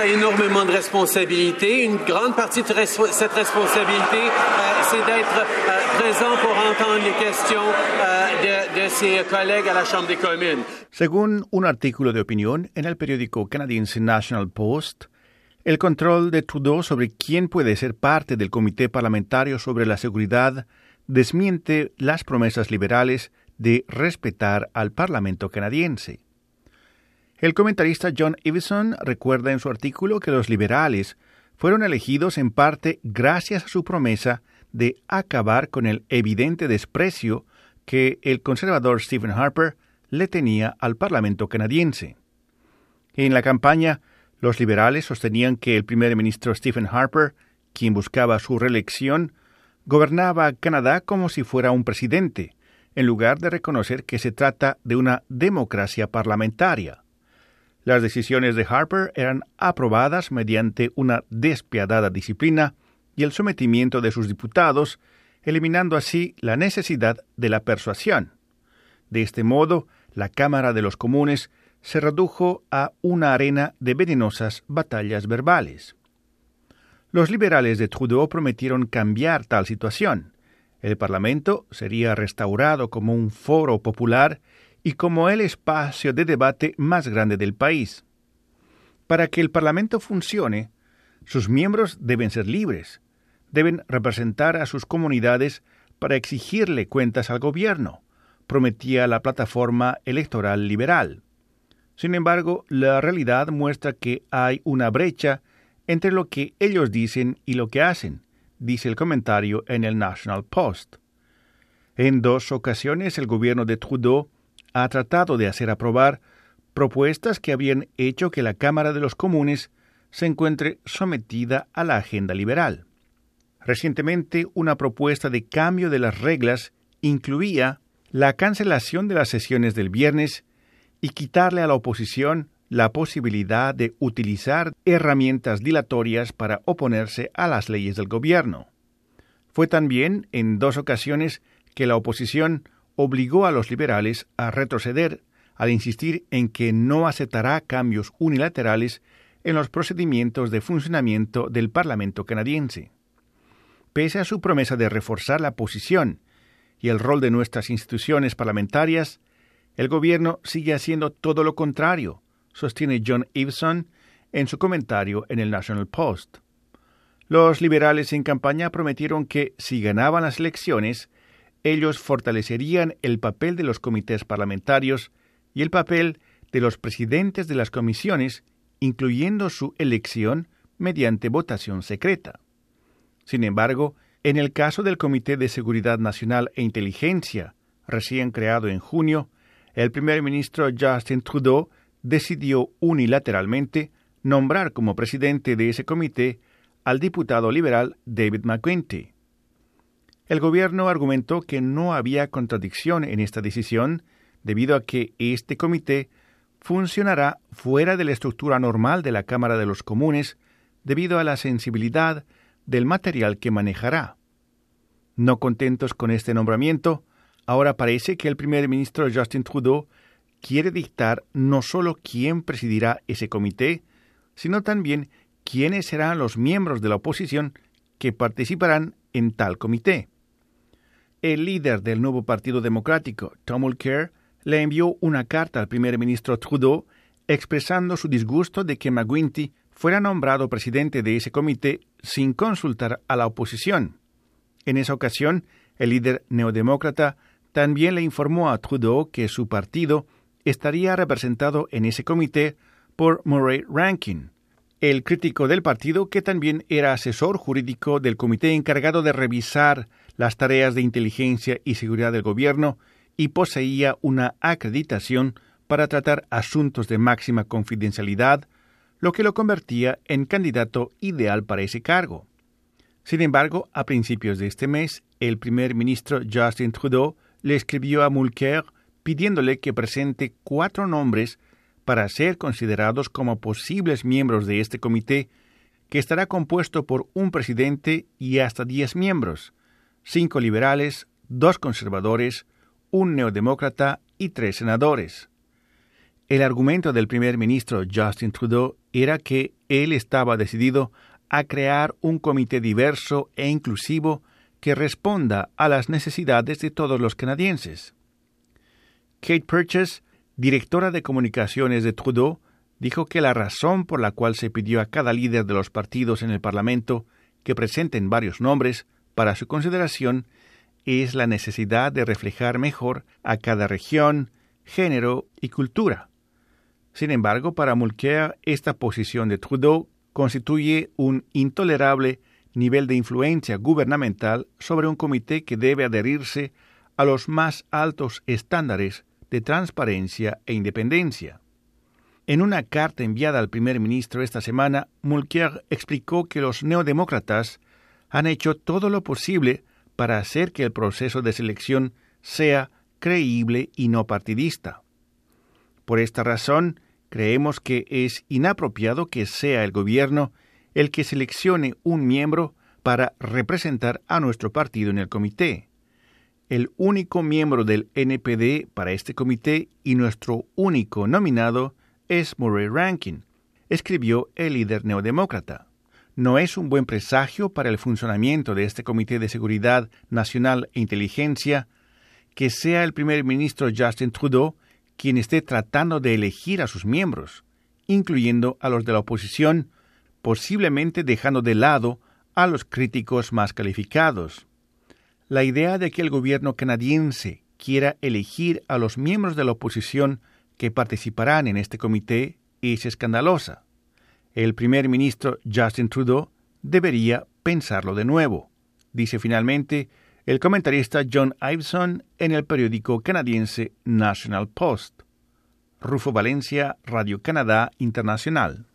a énormément de responsabilités. Une grande partie de cette responsabilité, euh, c'est d'être euh, présent pour entendre les questions euh, de, de ses collègues à la Chambre des communes. Según un artículo de opinión en el periódico canadiense National Post, el control de Trudeau sobre quién puede ser parte del Comité Parlamentario sobre la Seguridad desmiente las promesas liberales de respetar al Parlamento canadiense. El comentarista John Iveson recuerda en su artículo que los liberales fueron elegidos en parte gracias a su promesa de acabar con el evidente desprecio que el conservador Stephen Harper le tenía al Parlamento canadiense. En la campaña, los liberales sostenían que el primer ministro Stephen Harper, quien buscaba su reelección, gobernaba Canadá como si fuera un presidente, en lugar de reconocer que se trata de una democracia parlamentaria. Las decisiones de Harper eran aprobadas mediante una despiadada disciplina y el sometimiento de sus diputados, eliminando así la necesidad de la persuasión. De este modo, la Cámara de los Comunes se redujo a una arena de venenosas batallas verbales. Los liberales de Trudeau prometieron cambiar tal situación. El Parlamento sería restaurado como un foro popular y como el espacio de debate más grande del país. Para que el Parlamento funcione, sus miembros deben ser libres, deben representar a sus comunidades para exigirle cuentas al gobierno, prometía la plataforma electoral liberal. Sin embargo, la realidad muestra que hay una brecha entre lo que ellos dicen y lo que hacen, dice el comentario en el National Post. En dos ocasiones el gobierno de Trudeau ha tratado de hacer aprobar propuestas que habían hecho que la Cámara de los Comunes se encuentre sometida a la agenda liberal. Recientemente, una propuesta de cambio de las reglas incluía la cancelación de las sesiones del viernes y quitarle a la oposición la posibilidad de utilizar herramientas dilatorias para oponerse a las leyes del gobierno. Fue también en dos ocasiones que la oposición obligó a los liberales a retroceder al insistir en que no aceptará cambios unilaterales en los procedimientos de funcionamiento del Parlamento canadiense. Pese a su promesa de reforzar la posición y el rol de nuestras instituciones parlamentarias, el gobierno sigue haciendo todo lo contrario, sostiene John Iveson en su comentario en el National Post. Los liberales en campaña prometieron que, si ganaban las elecciones, ellos fortalecerían el papel de los comités parlamentarios y el papel de los presidentes de las comisiones, incluyendo su elección mediante votación secreta. Sin embargo, en el caso del Comité de Seguridad Nacional e Inteligencia, recién creado en junio, el primer ministro Justin Trudeau decidió unilateralmente nombrar como presidente de ese comité al diputado liberal David McGuinty. El gobierno argumentó que no había contradicción en esta decisión debido a que este comité funcionará fuera de la estructura normal de la Cámara de los Comunes debido a la sensibilidad del material que manejará. No contentos con este nombramiento, ahora parece que el primer ministro Justin Trudeau quiere dictar no solo quién presidirá ese comité, sino también quiénes serán los miembros de la oposición que participarán en tal comité. El líder del nuevo Partido Democrático, Tom Mulcair, le envió una carta al primer ministro Trudeau expresando su disgusto de que McGuinty fuera nombrado presidente de ese comité sin consultar a la oposición. En esa ocasión, el líder neodemócrata también le informó a Trudeau que su partido estaría representado en ese comité por Murray Rankin, el crítico del partido que también era asesor jurídico del comité encargado de revisar las tareas de inteligencia y seguridad del gobierno y poseía una acreditación para tratar asuntos de máxima confidencialidad, lo que lo convertía en candidato ideal para ese cargo. Sin embargo, a principios de este mes, el primer ministro Justin Trudeau le escribió a Mulcair pidiéndole que presente cuatro nombres para ser considerados como posibles miembros de este comité, que estará compuesto por un presidente y hasta diez miembros, cinco liberales, dos conservadores, un neodemócrata y tres senadores. El argumento del primer ministro Justin Trudeau era que él estaba decidido a crear un comité diverso e inclusivo que responda a las necesidades de todos los canadienses. Kate Purchase, directora de comunicaciones de Trudeau, dijo que la razón por la cual se pidió a cada líder de los partidos en el Parlamento que presenten varios nombres para su consideración es la necesidad de reflejar mejor a cada región, género y cultura. Sin embargo, para Mulcair, esta posición de Trudeau constituye un intolerable nivel de influencia gubernamental sobre un comité que debe adherirse a los más altos estándares de transparencia e independencia. En una carta enviada al primer ministro esta semana, Mulcair explicó que los neodemócratas han hecho todo lo posible para hacer que el proceso de selección sea creíble y no partidista. Por esta razón, creemos que es inapropiado que sea el gobierno el que seleccione un miembro para representar a nuestro partido en el comité. El único miembro del NPD para este comité y nuestro único nominado es Murray Rankin, escribió el líder neodemócrata. No es un buen presagio para el funcionamiento de este Comité de Seguridad Nacional e Inteligencia que sea el primer ministro Justin Trudeau quien esté tratando de elegir a sus miembros, incluyendo a los de la oposición, posiblemente dejando de lado a los críticos más calificados. La idea de que el gobierno canadiense quiera elegir a los miembros de la oposición que participarán en este comité es escandalosa. El primer ministro Justin Trudeau debería pensarlo de nuevo, dice finalmente el comentarista John Iveson en el periódico canadiense National Post. Rufo Valencia, Radio Canadá Internacional.